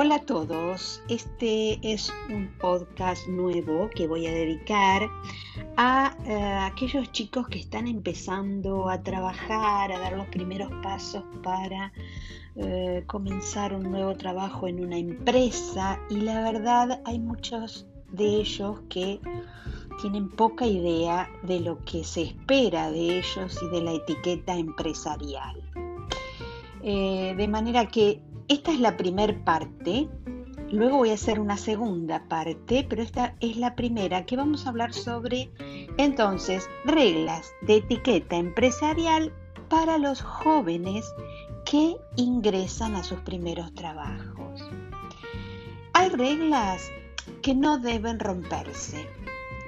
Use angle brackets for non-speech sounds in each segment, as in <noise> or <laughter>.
Hola a todos, este es un podcast nuevo que voy a dedicar a eh, aquellos chicos que están empezando a trabajar, a dar los primeros pasos para eh, comenzar un nuevo trabajo en una empresa y la verdad hay muchos de ellos que tienen poca idea de lo que se espera de ellos y de la etiqueta empresarial. Eh, de manera que esta es la primera parte. Luego voy a hacer una segunda parte, pero esta es la primera que vamos a hablar sobre entonces reglas de etiqueta empresarial para los jóvenes que ingresan a sus primeros trabajos. Hay reglas que no deben romperse.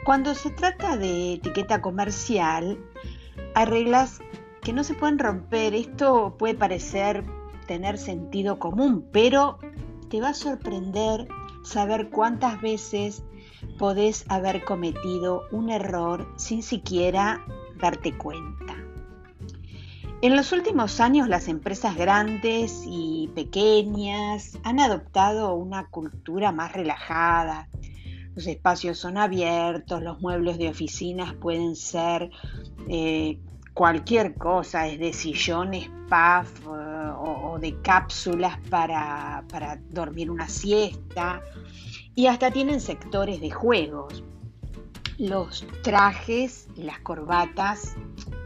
Cuando se trata de etiqueta comercial, hay reglas que no se pueden romper. Esto puede parecer tener sentido común, pero te va a sorprender saber cuántas veces podés haber cometido un error sin siquiera darte cuenta. En los últimos años las empresas grandes y pequeñas han adoptado una cultura más relajada. Los espacios son abiertos, los muebles de oficinas pueden ser eh, cualquier cosa, desde sillones, puff o, de cápsulas para, para dormir una siesta y hasta tienen sectores de juegos. Los trajes y las corbatas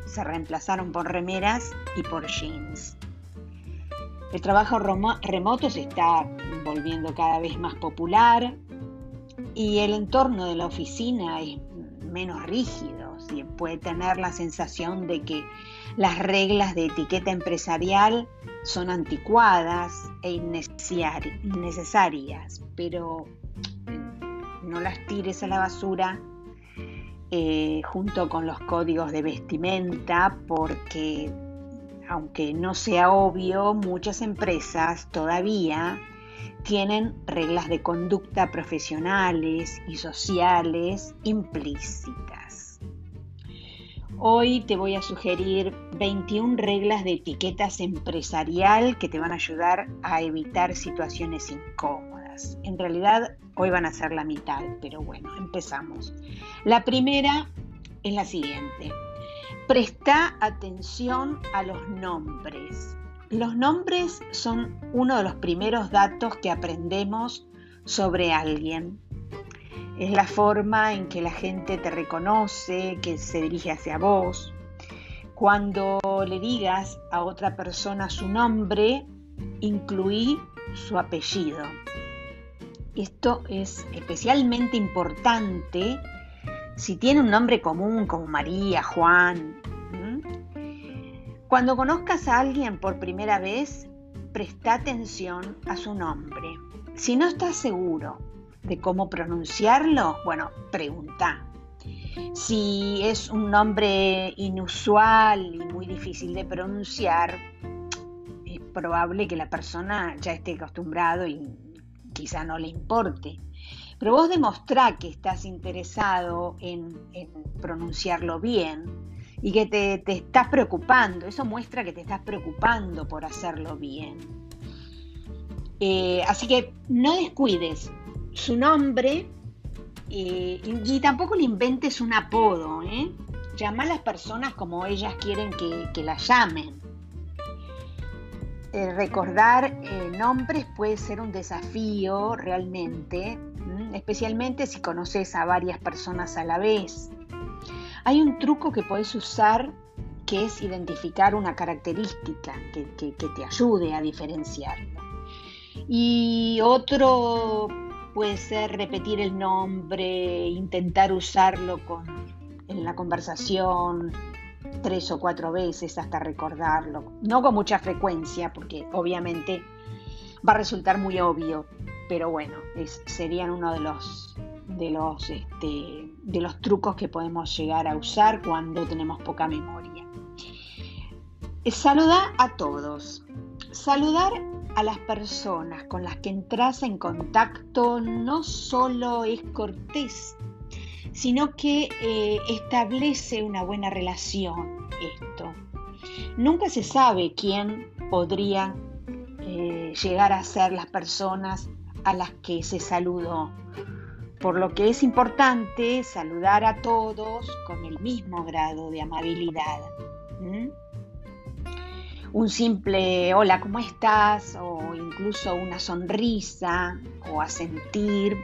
se reemplazaron por remeras y por jeans. El trabajo remoto se está volviendo cada vez más popular y el entorno de la oficina es menos rígido. Puede tener la sensación de que las reglas de etiqueta empresarial son anticuadas e innecesarias, pero eh, no las tires a la basura eh, junto con los códigos de vestimenta porque aunque no sea obvio, muchas empresas todavía tienen reglas de conducta profesionales y sociales implícitas. Hoy te voy a sugerir 21 reglas de etiquetas empresarial que te van a ayudar a evitar situaciones incómodas. En realidad hoy van a ser la mitad, pero bueno, empezamos. La primera es la siguiente. Presta atención a los nombres. Los nombres son uno de los primeros datos que aprendemos sobre alguien es la forma en que la gente te reconoce, que se dirige hacia vos. Cuando le digas a otra persona su nombre, incluí su apellido. Esto es especialmente importante si tiene un nombre común como María, Juan. Cuando conozcas a alguien por primera vez, presta atención a su nombre. Si no estás seguro de cómo pronunciarlo, bueno, pregunta. Si es un nombre inusual y muy difícil de pronunciar, es probable que la persona ya esté acostumbrado y quizá no le importe. Pero vos demostrá que estás interesado en, pronunciarlo bien y que te, estás preocupando. Eso muestra que te estás preocupando por hacerlo bien. Eh, así que no descuides su nombre eh, y tampoco le inventes un apodo. ¿eh? Llama a las personas como ellas quieren que, que las llamen. Eh, recordar nombres puede ser un desafío realmente, especialmente si conoces a varias personas a la vez. Hay un truco que puedes usar que es identificar una característica que, que te ayude a diferenciarlo. Y otro puede ser repetir el nombre, intentar usarlo en la conversación tres o cuatro veces hasta recordarlo. No con mucha frecuencia, porque obviamente va a resultar muy obvio, pero bueno, serían uno de los, de, los, este, de los trucos que podemos llegar a usar cuando tenemos poca memoria. Saluda a todos. Saludar a las personas con las que entras en contacto no solo es cortés, sino que eh, establece una buena relación esto. Nunca se sabe quién podría eh, llegar a ser las personas a las que se saludó. Por lo que es importante saludar a todos con el mismo grado de amabilidad. Un simple hola, ¿cómo estás? O incluso una sonrisa o a sentir,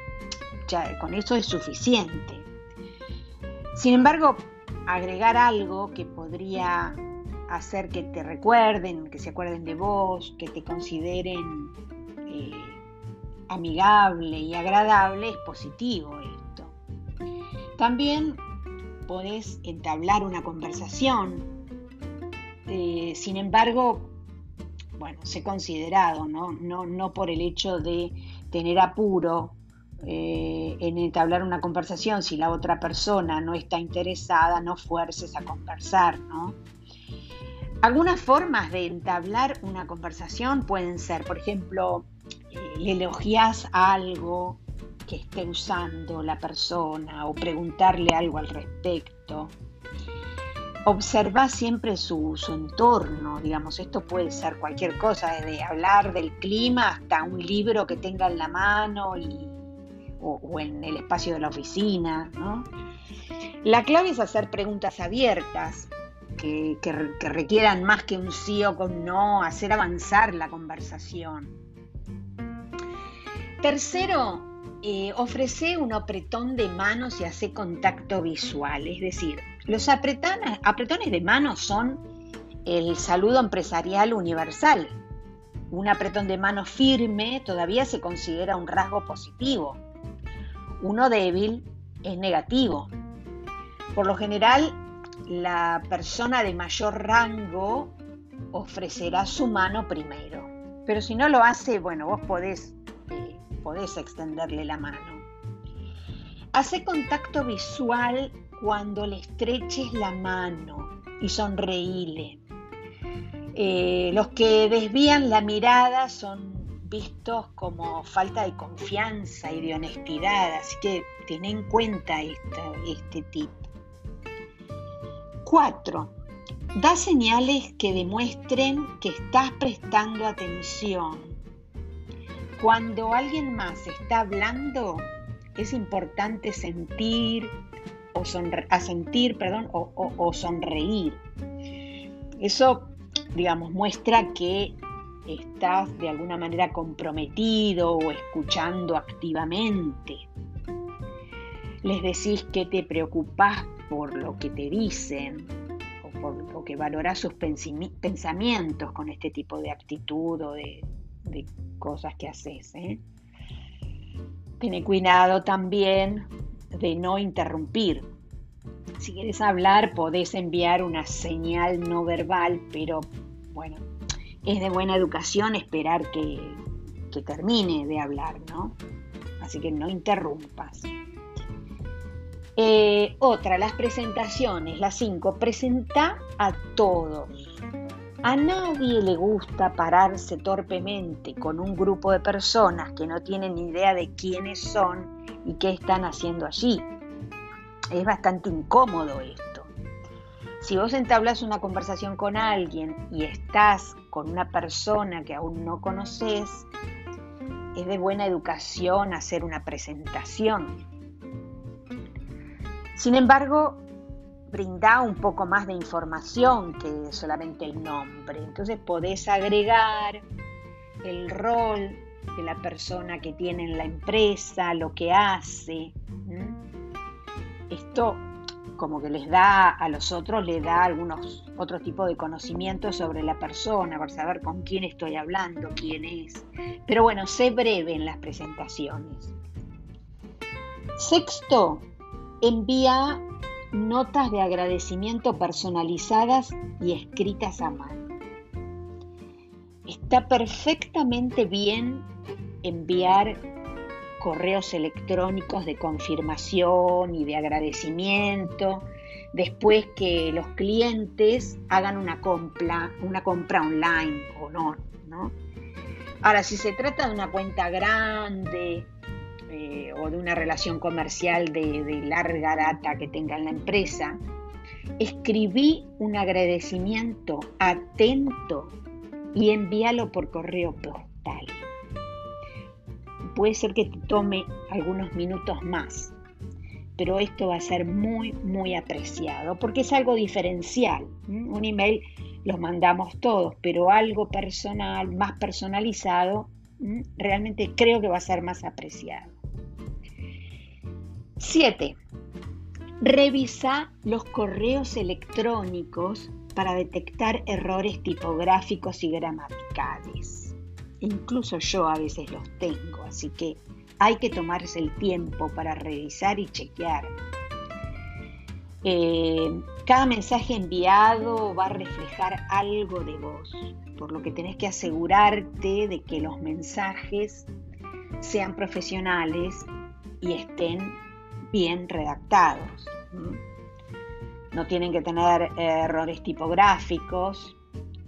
ya con eso es suficiente. Sin embargo, agregar algo que podría hacer que te recuerden, que se acuerden de vos, que te consideren eh, amigable y agradable, es positivo esto. También podés entablar una conversación, eh, sin embargo, bueno, sé considerado, ¿no? No, no por el hecho de tener apuro eh, en entablar una conversación, si la otra persona no está interesada, no fuerces a conversar, ¿no? Algunas formas de entablar una conversación pueden ser, por ejemplo, eh, le elogias algo que esté usando la persona o preguntarle algo al respecto. Observa siempre su, entorno, digamos, esto puede ser cualquier cosa, desde hablar del clima hasta un libro que tenga en la mano o, en el espacio de la oficina. La clave es hacer preguntas abiertas, que, requieran más que un sí o con no, hacer avanzar la conversación. Tercero, eh, ofrece un apretón de manos y hace contacto visual, es decir, los apretones de manos son el saludo empresarial universal. Un apretón de manos firme todavía se considera un rasgo positivo. Uno débil es negativo. Por lo general, la persona de mayor rango ofrecerá su mano primero. Pero si no lo hace, bueno, vos podés, eh, podés extenderle la mano. Hace contacto visual cuando le estreches la mano y sonreíle. Eh, los que desvían la mirada son vistos como falta de confianza y de honestidad, así que ten en cuenta este tip. 4. Da señales que demuestren que estás prestando atención. Cuando alguien más está hablando, es importante sentir o sentir, perdón, o sonreír. Eso, digamos, muestra que estás de alguna manera comprometido o escuchando activamente. Les decís que te preocupas por lo que te dicen o que valoras sus pensamientos con este tipo de actitud o de, cosas que haces. ¿eh? Cuidado también de no interrumpir. Si quieres hablar, podés enviar una señal no verbal, pero bueno, es de buena educación esperar que, que termine de hablar, ¿no? Así que no interrumpas. Eh, otra, las presentaciones, las cinco, presenta a todos. A nadie le gusta pararse torpemente con un grupo de personas que no tienen idea de quiénes son y qué están haciendo allí. Es bastante incómodo esto. Si vos entablas una conversación con alguien y estás con una persona que aún no conoces, es de buena educación hacer una presentación sin embargo, brinda un poco más de información que solamente el nombre. Entonces podés agregar el rol de la persona que tiene en la empresa, lo que hace. Esto como que les da a los otros, les da algunos otros tipos de conocimientos sobre la persona, para saber con quién estoy hablando, quién es. Pero bueno, sé breve en las presentaciones. Sexto, envía notas de agradecimiento personalizadas y escritas a mano. Está perfectamente bien enviar correos electrónicos de confirmación y de agradecimiento después que los clientes hagan una compra, una compra online o no. Ahora, si se trata de una cuenta grande eh, o de una relación comercial de larga data que tenga en la empresa, escribí un agradecimiento atento y envíalo por correo postal. Puede ser que te tome algunos minutos más, pero esto va a ser muy, muy apreciado porque es algo diferencial. Un email los mandamos todos, pero algo personal, más personalizado, realmente creo que va a ser más apreciado. 7. Revisa los correos electrónicos para detectar errores tipográficos y gramaticales. Incluso yo a veces los tengo, así que hay que tomarse el tiempo para revisar y chequear. Eh, cada mensaje enviado va a reflejar algo de vos, por lo que tenés que asegurarte de que los mensajes sean profesionales y estén bien redactados. No tienen que tener eh, errores tipográficos.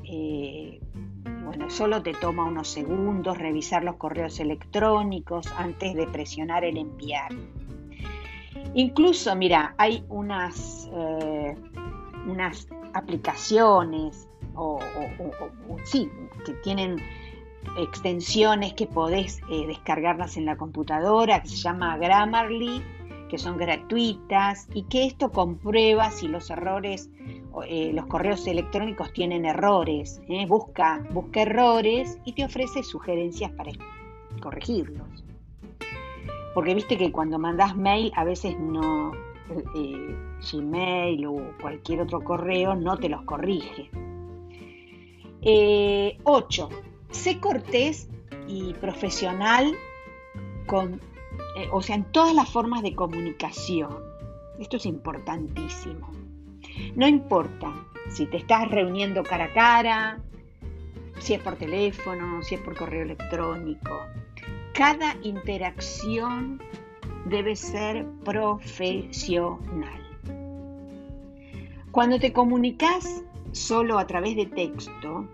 Eh, bueno, solo te toma unos segundos revisar los correos electrónicos antes de presionar el enviar. Incluso, mira, hay unas, eh, unas aplicaciones o, sí, que tienen extensiones que podés descargarlas en la computadora, que se llama Grammarly que son gratuitas y que esto comprueba si los errores, eh, los correos electrónicos tienen errores. ¿eh? Busca, busca errores y te ofrece sugerencias para corregirlos. Porque viste que cuando mandas mail a veces no, eh, Gmail o cualquier otro correo no te los corrige. 8. sé cortés y profesional con eh, o sea, en todas las formas de comunicación. Esto es importantísimo. No importa si te estás reuniendo cara a cara, si es por teléfono, si es por correo electrónico. Cada interacción debe ser profesional. Cuando te comunicas solo a través de texto,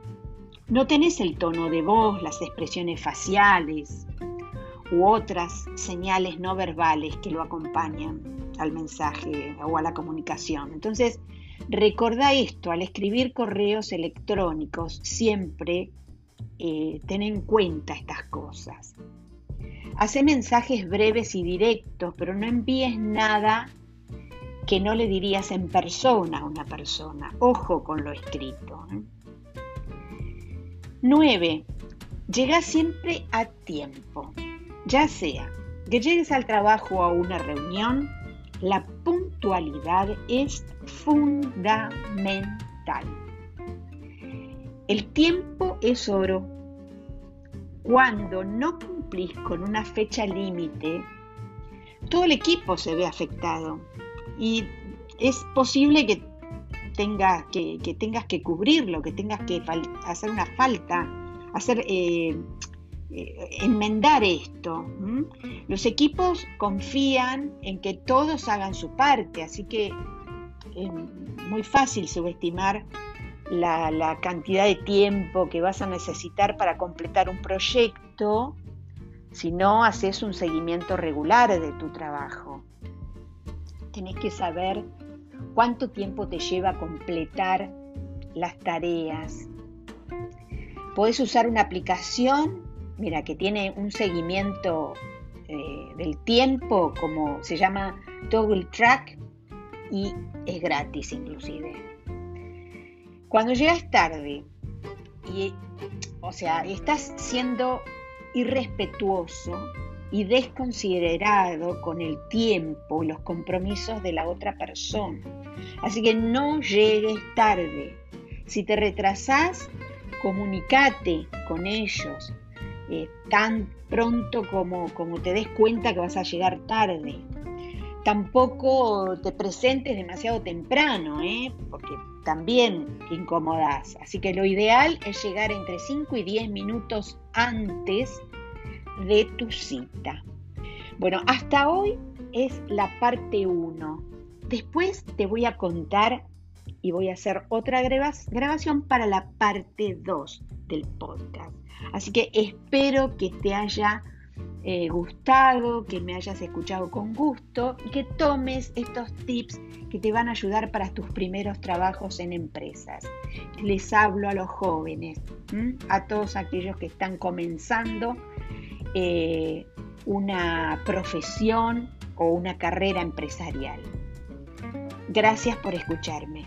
no tenés el tono de voz, las expresiones faciales, u otras señales no verbales que lo acompañan al mensaje o a la comunicación. Entonces, recordá esto, al escribir correos electrónicos, siempre eh, ten en cuenta estas cosas. Hace mensajes breves y directos, pero no envíes nada que no le dirías en persona a una persona. Ojo con lo escrito. 9. Llega siempre a tiempo. Ya sea que llegues al trabajo o a una reunión, la puntualidad es fundamental. El tiempo es oro. Cuando no cumplís con una fecha límite, todo el equipo se ve afectado y es posible que, tengas que, tengas que cubrirlo, que tengas que hacer una falta, hacer eh, enmendar esto. Los equipos confían en que todos hagan su parte, así que es muy fácil subestimar la, la, cantidad de tiempo que vas a necesitar para completar un proyecto si no haces un seguimiento regular de tu trabajo. Tenés que saber cuánto tiempo te lleva completar las tareas. Podés usar una aplicación mira, que tiene un seguimiento eh, del tiempo, como se llama Toggle Track, y es gratis inclusive. Cuando llegas tarde, y, o sea, estás siendo irrespetuoso y desconsiderado con el tiempo y los compromisos de la otra persona. Así que no llegues tarde. Si te retrasás, comunicate con ellos, eh, tan pronto como, te des cuenta que vas a llegar tarde. Tampoco te presentes demasiado temprano, ¿eh? porque también incomodas. Así que lo ideal es llegar entre 5 y 10 minutos antes de tu cita. Bueno, hasta hoy es la parte 1. Después te voy a contar y voy a hacer otra grabación para la parte 2 del podcast. Así que espero que te haya eh, gustado, que me hayas escuchado con gusto y que tomes estos tips que te van a ayudar para tus primeros trabajos en empresas. Les hablo a los jóvenes, a todos aquellos que están comenzando eh, una profesión o una carrera empresarial. Gracias por escucharme.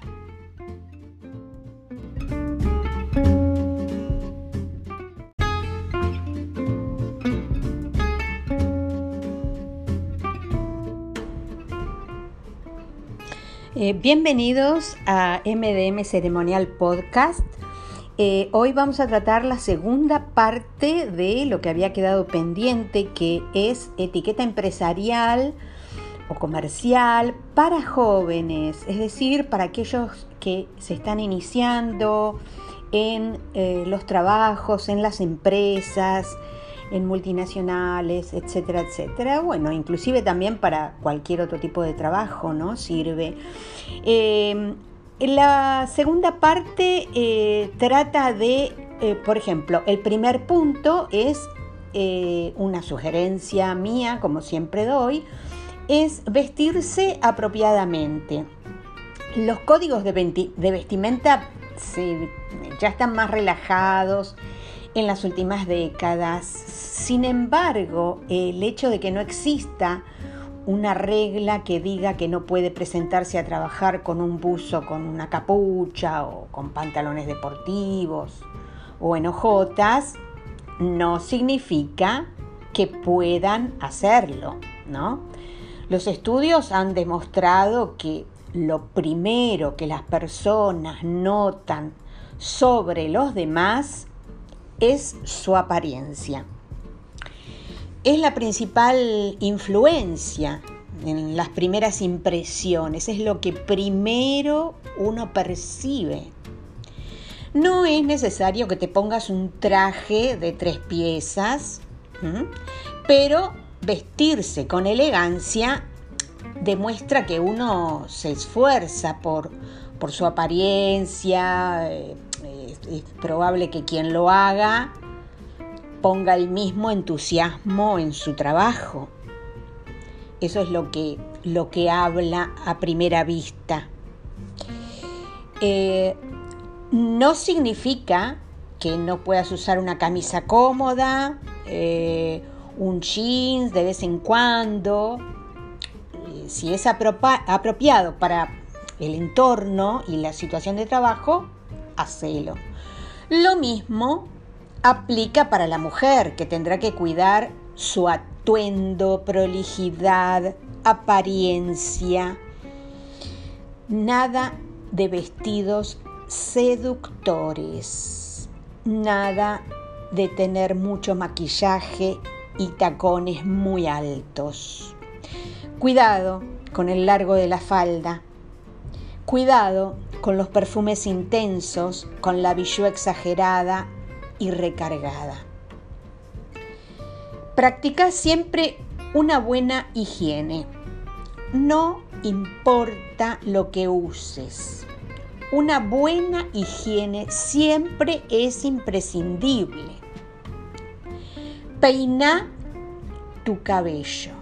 Eh, bienvenidos a MDM Ceremonial Podcast. Eh, hoy vamos a tratar la segunda parte de lo que había quedado pendiente, que es etiqueta empresarial o comercial para jóvenes, es decir, para aquellos que se están iniciando en eh, los trabajos, en las empresas, en multinacionales, etcétera, etcétera. Bueno, inclusive también para cualquier otro tipo de trabajo, ¿no? Sirve. Eh, la segunda parte eh, trata de, eh, por ejemplo, el primer punto es una sugerencia mía, como siempre doy, es vestirse apropiadamente. Los códigos de, vestimenta ya están más relajados, en las últimas décadas. Sin embargo, el hecho de que no exista una regla que diga que no puede presentarse a trabajar con un buzo con una capucha o con pantalones deportivos o en hojotas, no significa que puedan hacerlo, ¿no? Los estudios han demostrado que lo primero que las personas notan sobre los demás es su apariencia. Es la principal influencia en las primeras impresiones, es lo que primero uno percibe. No es necesario que te pongas un traje de tres piezas, pero vestirse con elegancia demuestra que uno se esfuerza por, por su apariencia, es probable que quien lo haga ponga el mismo entusiasmo en su trabajo. Eso es lo que, lo que habla a primera vista. Eh, no significa que no puedas usar una camisa cómoda, eh, un jeans de vez en cuando. Eh, si es apropiado para el entorno y la situación de trabajo, hacelo. Lo mismo aplica para la mujer, que tendrá que cuidar su atuendo, prolijidad, apariencia. Nada de vestidos seductores. Nada de tener mucho maquillaje y tacones muy altos. Cuidado con el largo de la falda. Cuidado con los perfumes intensos, con la bijou exagerada y recargada. Practica siempre una buena higiene. No importa lo que uses. Una buena higiene siempre es imprescindible. Peina tu cabello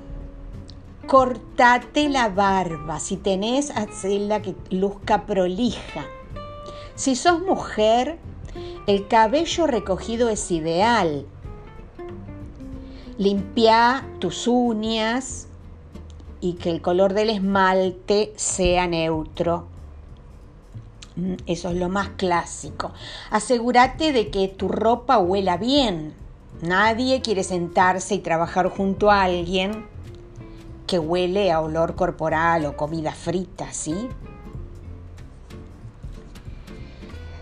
cortate la barba. Si tenés, hacela que luzca prolija. Si sos mujer, el cabello recogido es ideal. Limpia tus uñas y que el color del esmalte sea neutro. Mm, eso es lo más clásico. Asegúrate de que tu ropa huela bien. Nadie quiere sentarse y trabajar junto a alguien que huele a olor corporal o comida frita, ¿sí?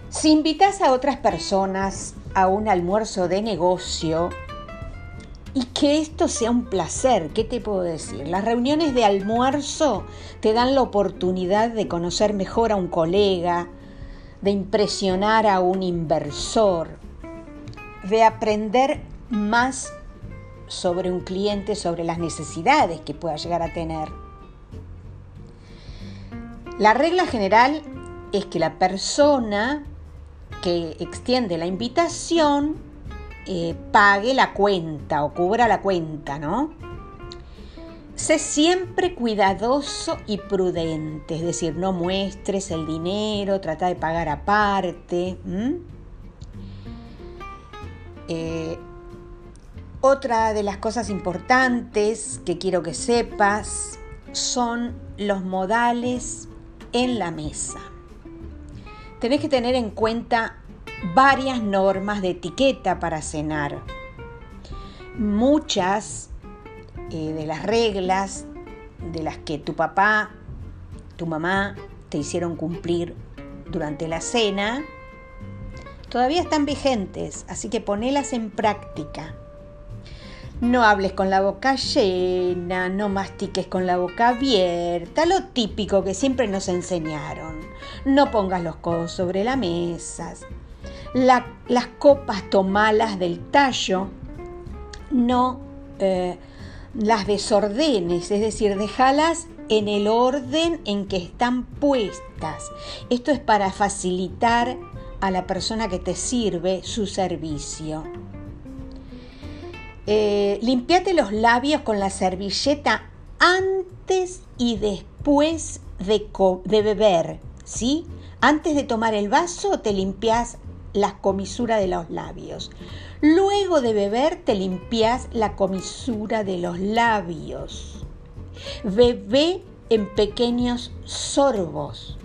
Si invitas a otras personas a un almuerzo de negocio y que esto sea un placer, ¿qué te puedo decir? Las reuniones de almuerzo te dan la oportunidad de conocer mejor a un colega, de impresionar a un inversor, de aprender más sobre un cliente, sobre las necesidades que pueda llegar a tener. La regla general es que la persona que extiende la invitación eh, pague la cuenta o cubra la cuenta, ¿no? Sé siempre cuidadoso y prudente, es decir, no muestres el dinero, trata de pagar aparte. Eh, otra de las cosas importantes que quiero que sepas son los modales en la mesa. Tenés que tener en cuenta varias normas de etiqueta para cenar. Muchas eh, de las reglas de las que tu papá, tu mamá te hicieron cumplir durante la cena, todavía están vigentes, así que ponelas en práctica. No hables con la boca llena, no mastiques con la boca abierta, lo típico que siempre nos enseñaron. No pongas los codos sobre la mesa. las copas tomalas del tallo, no eh, las desordenes, es decir, déjalas en el orden en que están puestas. Esto es para facilitar a la persona que te sirve su servicio. Eh, limpiate los labios con la servilleta antes y después de, beber, ¿sí? Antes de tomar el vaso te limpias la comisura de los labios. Luego de beber te limpias la comisura de los labios. Bebé en pequeños sorbos.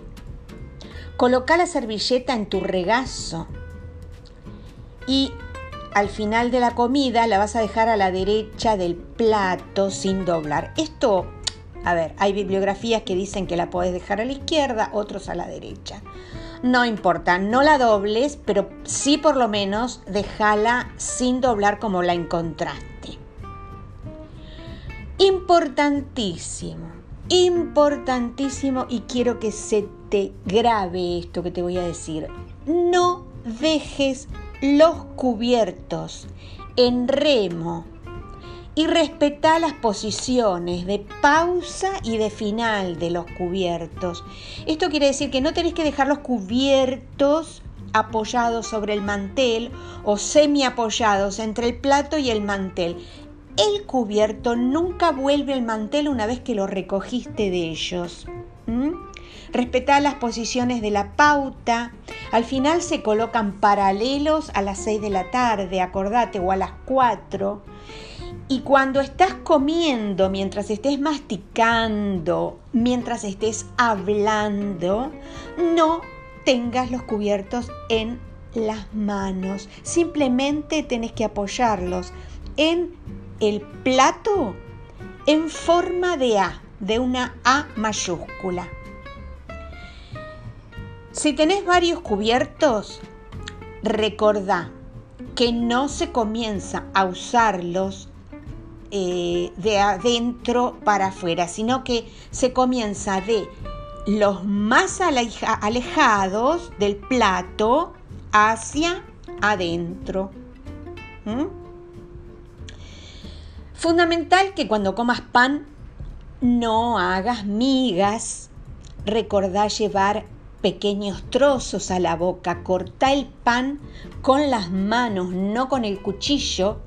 Coloca la servilleta en tu regazo y al final de la comida la vas a dejar a la derecha del plato sin doblar. Esto, a ver, hay bibliografías que dicen que la puedes dejar a la izquierda, otros a la derecha. No importa, no la dobles, pero sí por lo menos déjala sin doblar como la encontraste. Importantísimo, importantísimo y quiero que se te grabe esto que te voy a decir. No dejes los cubiertos en remo y respeta las posiciones de pausa y de final de los cubiertos. Esto quiere decir que no tenés que dejar los cubiertos apoyados sobre el mantel o semi apoyados entre el plato y el mantel. El cubierto nunca vuelve al mantel una vez que lo recogiste de ellos. Respetá las posiciones de la pauta. Al final se colocan paralelos a las 6 de la tarde, acordate, o a las 4. Y cuando estás comiendo, mientras estés masticando, mientras estés hablando, no tengas los cubiertos en las manos. Simplemente tenés que apoyarlos en el plato en forma de A, de una A mayúscula. Si tenés varios cubiertos, recordá que no se comienza a usarlos eh, de adentro para afuera, sino que se comienza de los más alejados del plato hacia adentro. ¿Mm? Fundamental que cuando comas pan no hagas migas. Recordá llevar pequeños trozos a la boca, corta el pan con las manos, no con el cuchillo,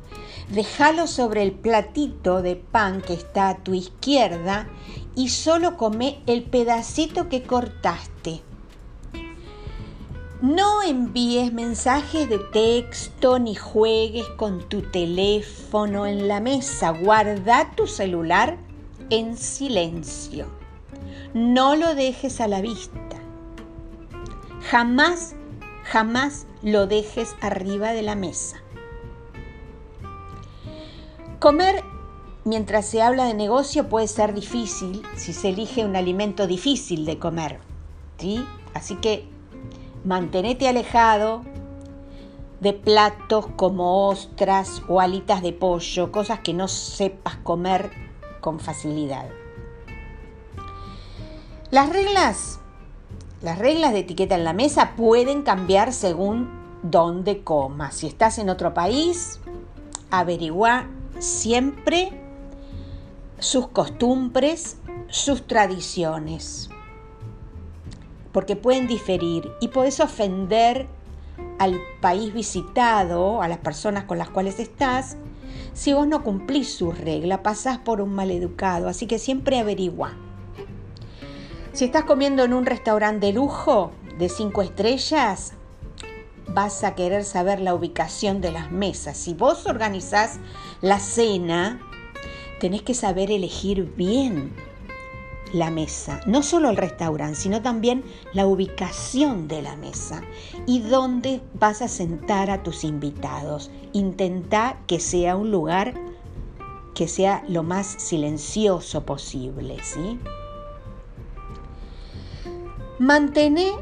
déjalo sobre el platito de pan que está a tu izquierda y solo come el pedacito que cortaste. No envíes mensajes de texto ni juegues con tu teléfono en la mesa. Guarda tu celular en silencio. No lo dejes a la vista. Jamás, jamás lo dejes arriba de la mesa. Comer mientras se habla de negocio puede ser difícil si se elige un alimento difícil de comer. ¿sí? Así que mantenete alejado de platos como ostras o alitas de pollo, cosas que no sepas comer con facilidad. Las reglas las reglas de etiqueta en la mesa pueden cambiar según dónde comas. Si estás en otro país, averigua siempre sus costumbres, sus tradiciones, porque pueden diferir y puedes ofender al país visitado, a las personas con las cuales estás, si vos no cumplís su regla, pasás por un maleducado, así que siempre averigua. Si estás comiendo en un restaurante de lujo de cinco estrellas, vas a querer saber la ubicación de las mesas. Si vos organizás la cena, tenés que saber elegir bien la mesa, no solo el restaurante, sino también la ubicación de la mesa y dónde vas a sentar a tus invitados. Intenta que sea un lugar que sea lo más silencioso posible, ¿sí? Mantener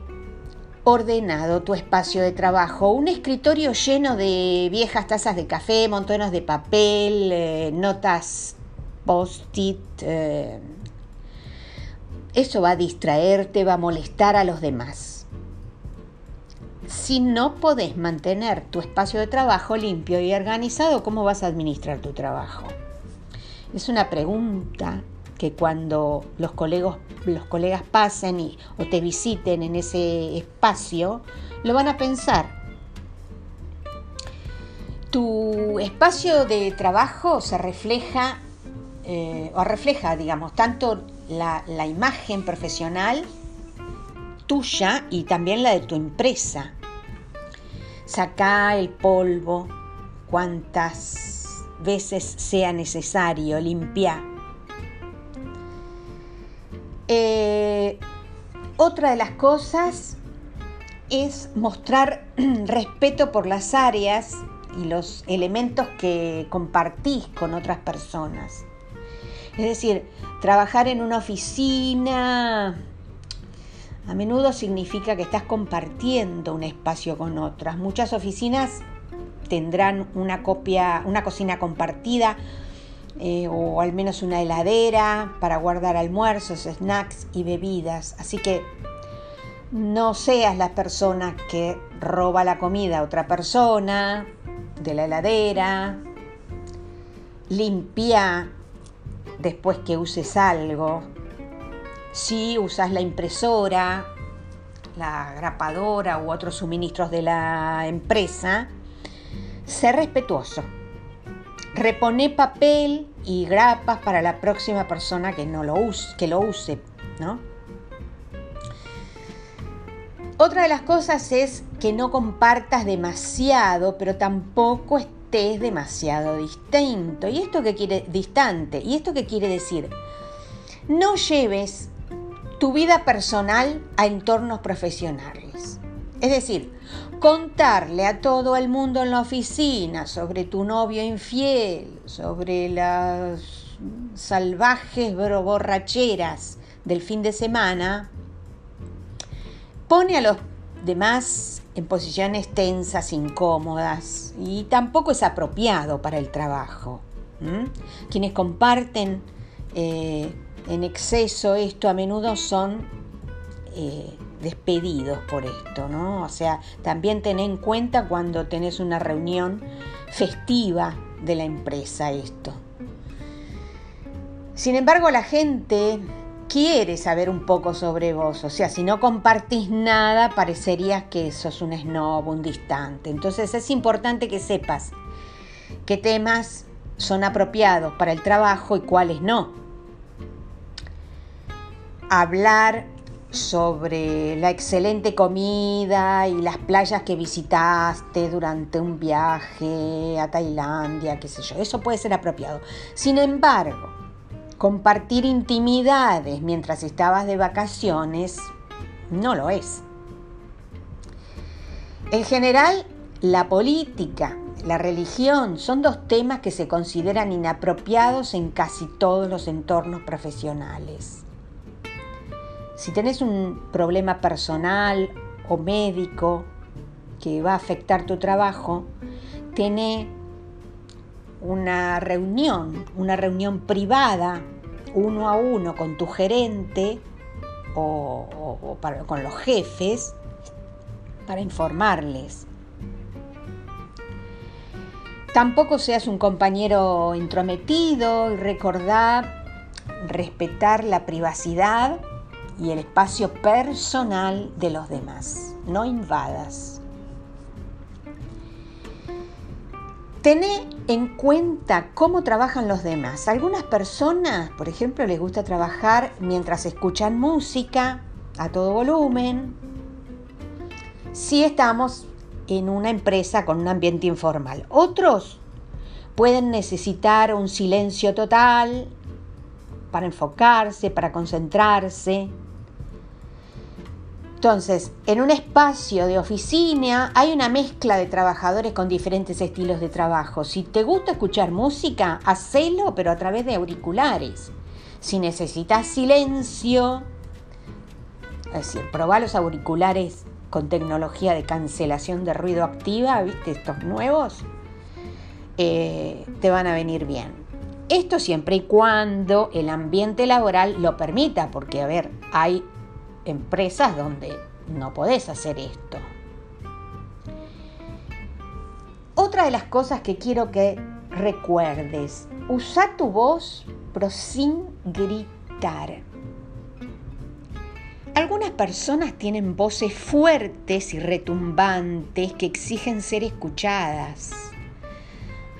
ordenado tu espacio de trabajo, un escritorio lleno de viejas tazas de café, montones de papel, eh, notas post-it, eh, eso va a distraerte, va a molestar a los demás. Si no podés mantener tu espacio de trabajo limpio y organizado, ¿cómo vas a administrar tu trabajo? Es una pregunta que cuando los, colegos, los colegas pasen o te visiten en ese espacio, lo van a pensar. Tu espacio de trabajo se refleja, eh, o refleja, digamos, tanto la, imagen profesional tuya y también la de tu empresa. Saca el polvo cuantas veces sea necesario, limpia. Eh, otra de las cosas es mostrar <clears throat> respeto por las áreas y los elementos que compartís con otras personas. Es decir, trabajar en una oficina a menudo significa que estás compartiendo un espacio con otras. Muchas oficinas tendrán una copia, una cocina compartida eh, o al menos una heladera para guardar almuerzos, snacks y bebidas. Así que no seas la persona que roba la comida a otra persona de la heladera. Limpia después que uses algo. Si usas la impresora, la grapadora u otros suministros de la empresa, sé respetuoso. Repone papel y grapas para la próxima persona que, no lo, use, que lo use. ¿no? Otra de las cosas es que no compartas demasiado, pero tampoco es demasiado distinto. ¿Y esto qué quiere distante? ¿Y esto qué quiere decir? No lleves tu vida personal a entornos profesionales. Es decir, contarle a todo el mundo en la oficina sobre tu novio infiel, sobre las salvajes borracheras del fin de semana, pone a los demás en posiciones tensas, incómodas y tampoco es apropiado para el trabajo. Quienes comparten eh, en exceso esto a menudo son eh, despedidos por esto, ¿no? O sea, también ten en cuenta cuando tenés una reunión festiva de la empresa esto. Sin embargo, la gente quiere saber un poco sobre vos. O sea, si no compartís nada, parecerías que sos un snob, un distante. Entonces es importante que sepas qué temas son apropiados para el trabajo y cuáles no. Hablar sobre la excelente comida y las playas que visitaste durante un viaje a Tailandia, qué sé yo, eso puede ser apropiado. Sin embargo, compartir intimidades mientras estabas de vacaciones no lo es. En general, la política, la religión son dos temas que se consideran inapropiados en casi todos los entornos profesionales. Si tenés un problema personal o médico que va a afectar tu trabajo, tiene una reunión, una reunión privada, uno a uno con tu gerente o, con los jefes para informarles. Tampoco seas un compañero intrometido y recordar respetar la privacidad y el espacio personal de los demás. No invadas. Tené en cuenta cómo trabajan los demás. Algunas personas, por ejemplo, les gusta trabajar mientras escuchan música a todo volumen. Si estamos en una empresa con un ambiente informal. Otros pueden necesitar un silencio total para enfocarse, para concentrarse. Entonces, en un espacio de oficina hay una mezcla de trabajadores con diferentes estilos de trabajo. Si te gusta escuchar música, hacelo, pero a través de auriculares. Si necesitas silencio, es decir, probá los auriculares con tecnología de cancelación de ruido activa, ¿viste? Estos nuevos, eh, te van a venir bien. Esto siempre y cuando el ambiente laboral lo permita, porque, a ver, hay empresas donde no podés hacer esto. Otra de las cosas que quiero que recuerdes, usa tu voz pero sin gritar. Algunas personas tienen voces fuertes y retumbantes que exigen ser escuchadas.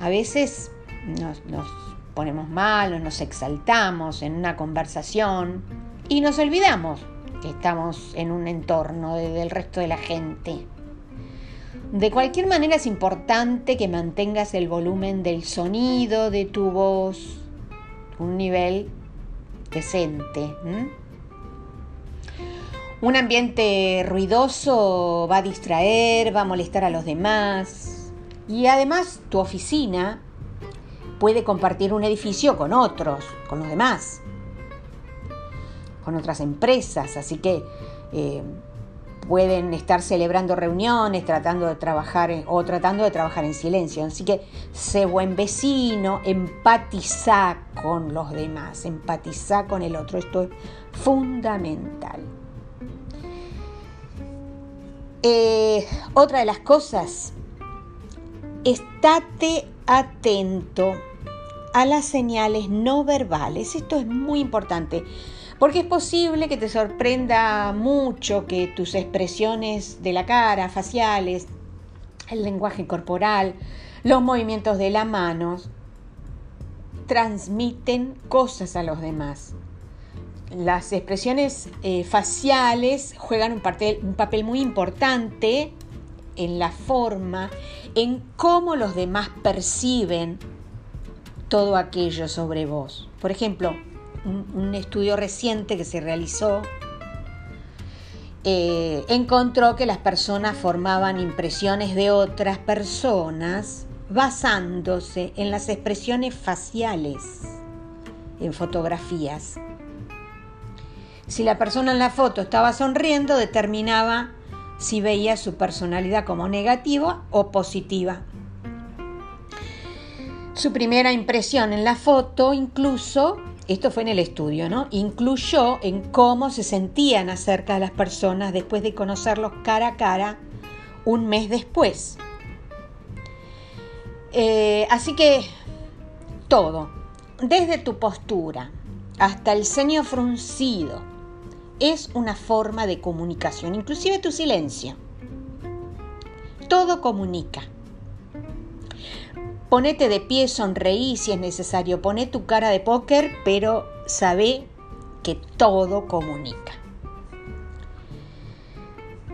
A veces nos, nos ponemos mal o nos exaltamos en una conversación y nos olvidamos estamos en un entorno del resto de la gente. De cualquier manera es importante que mantengas el volumen del sonido de tu voz, un nivel decente. Un ambiente ruidoso va a distraer, va a molestar a los demás. Y además tu oficina puede compartir un edificio con otros, con los demás con otras empresas, así que eh, pueden estar celebrando reuniones, tratando de trabajar o tratando de trabajar en silencio. Así que sé buen vecino, empatiza con los demás, empatiza con el otro. Esto es fundamental. Eh, otra de las cosas, estate atento a las señales no verbales. Esto es muy importante. Porque es posible que te sorprenda mucho que tus expresiones de la cara, faciales, el lenguaje corporal, los movimientos de las manos, transmiten cosas a los demás. Las expresiones eh, faciales juegan un papel, un papel muy importante en la forma, en cómo los demás perciben todo aquello sobre vos. Por ejemplo, un, estudio reciente que se realizó eh, encontró que las personas formaban impresiones de otras personas basándose en las expresiones faciales en fotografías. Si la persona en la foto estaba sonriendo, determinaba si veía su personalidad como negativa o positiva. Su primera impresión en la foto incluso esto fue en el estudio, ¿no? Incluyó en cómo se sentían acerca de las personas después de conocerlos cara a cara un mes después. Eh, así que todo, desde tu postura hasta el ceño fruncido, es una forma de comunicación, inclusive tu silencio. Todo comunica. Ponete de pie, sonreí si es necesario, poné tu cara de póker, pero sabe que todo comunica.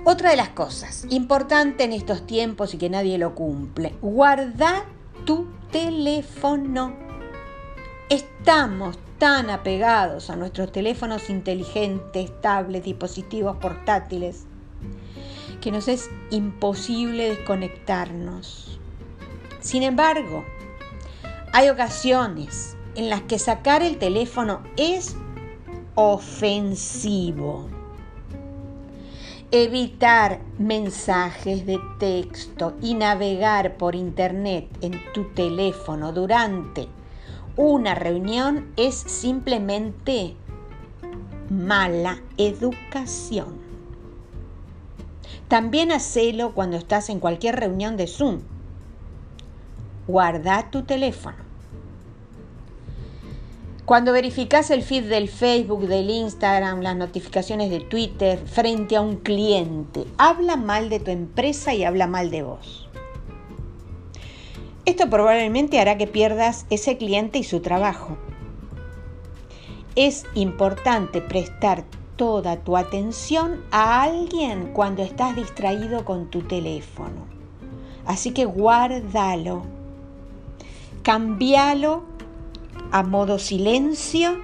Otra de las cosas importante en estos tiempos y que nadie lo cumple, guarda tu teléfono. Estamos tan apegados a nuestros teléfonos inteligentes, tablets, dispositivos portátiles, que nos es imposible desconectarnos. Sin embargo, hay ocasiones en las que sacar el teléfono es ofensivo. Evitar mensajes de texto y navegar por internet en tu teléfono durante una reunión es simplemente mala educación. También hacelo cuando estás en cualquier reunión de Zoom guarda tu teléfono. Cuando verificas el feed del Facebook, del Instagram, las notificaciones de Twitter frente a un cliente, habla mal de tu empresa y habla mal de vos. Esto probablemente hará que pierdas ese cliente y su trabajo. Es importante prestar toda tu atención a alguien cuando estás distraído con tu teléfono. Así que guárdalo. Cambialo a modo silencio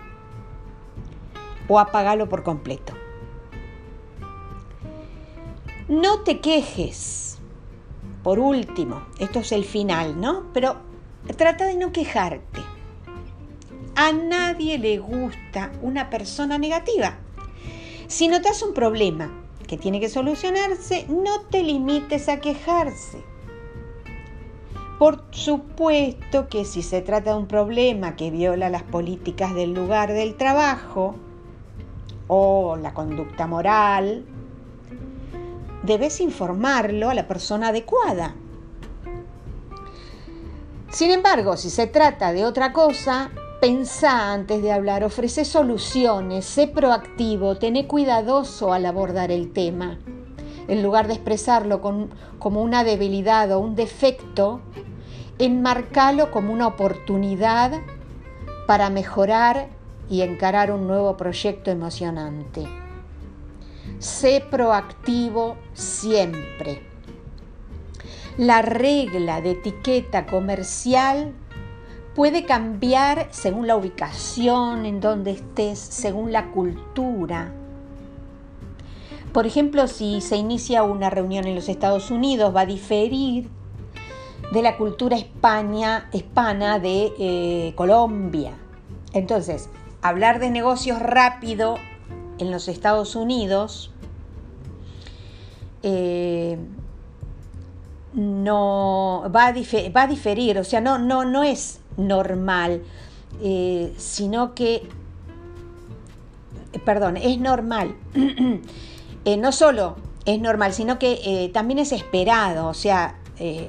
o apagalo por completo. No te quejes. Por último, esto es el final, ¿no? Pero trata de no quejarte. A nadie le gusta una persona negativa. Si notas un problema que tiene que solucionarse, no te limites a quejarse. Por supuesto que si se trata de un problema que viola las políticas del lugar del trabajo o la conducta moral, debes informarlo a la persona adecuada. Sin embargo, si se trata de otra cosa, Pensá antes de hablar, ofrece soluciones, sé proactivo, tené cuidadoso al abordar el tema. En lugar de expresarlo como una debilidad o un defecto, enmarcalo como una oportunidad para mejorar y encarar un nuevo proyecto emocionante. Sé proactivo siempre. La regla de etiqueta comercial puede cambiar según la ubicación en donde estés, según la cultura. Por ejemplo, si se inicia una reunión en los Estados Unidos, va a diferir de la cultura España, hispana de eh, Colombia. Entonces, hablar de negocios rápido en los Estados Unidos eh, no va a, va diferir, o sea, no, no, no es normal, eh, sino que, perdón, es normal. <clears throat> No solo es normal, sino que también es esperado, o sea,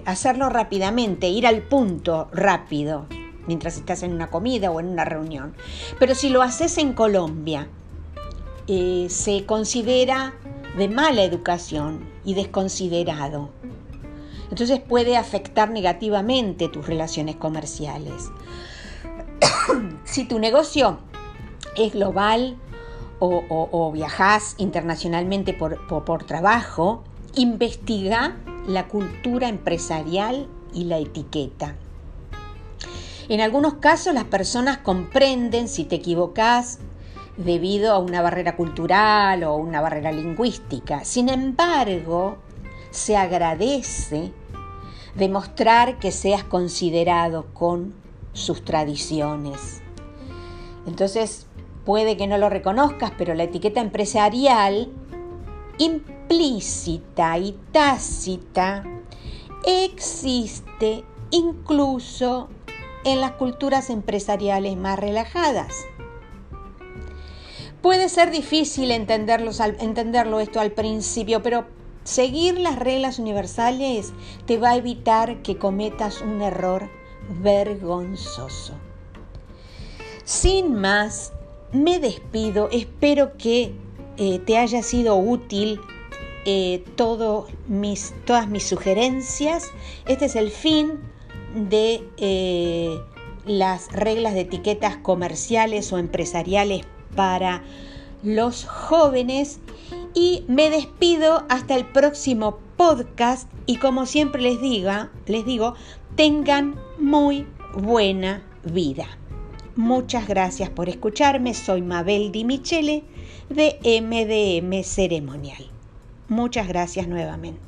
hacerlo rápidamente, ir al punto rápido, mientras estás en una comida o en una reunión. Pero si lo haces en Colombia, se considera de mala educación y desconsiderado entonces puede afectar negativamente tus relaciones comerciales. <coughs> si tu negocio es global o, viajas internacionalmente por trabajo, investiga la cultura empresarial y la etiqueta. En algunos casos las personas comprenden si te equivocas debido a una barrera cultural o una barrera lingüística. Sin embargo, se agradece demostrar que seas considerado con sus tradiciones. Entonces, puede que no lo reconozcas, pero la etiqueta empresarial implícita y tácita existe incluso en las culturas empresariales más relajadas. Puede ser difícil entenderlo esto al principio, pero Seguir las reglas universales te va a evitar que cometas un error vergonzoso. Sin más, me despido. Espero que eh, te haya sido útil eh, todas mis sugerencias. Este es el fin de eh, las reglas de etiquetas comerciales o empresariales para los jóvenes y me despido hasta el próximo podcast y como siempre les diga, les digo, tengan muy buena vida. Muchas gracias por escucharme. Soy Mabel Di Michele de MDM Ceremonial. Muchas gracias nuevamente.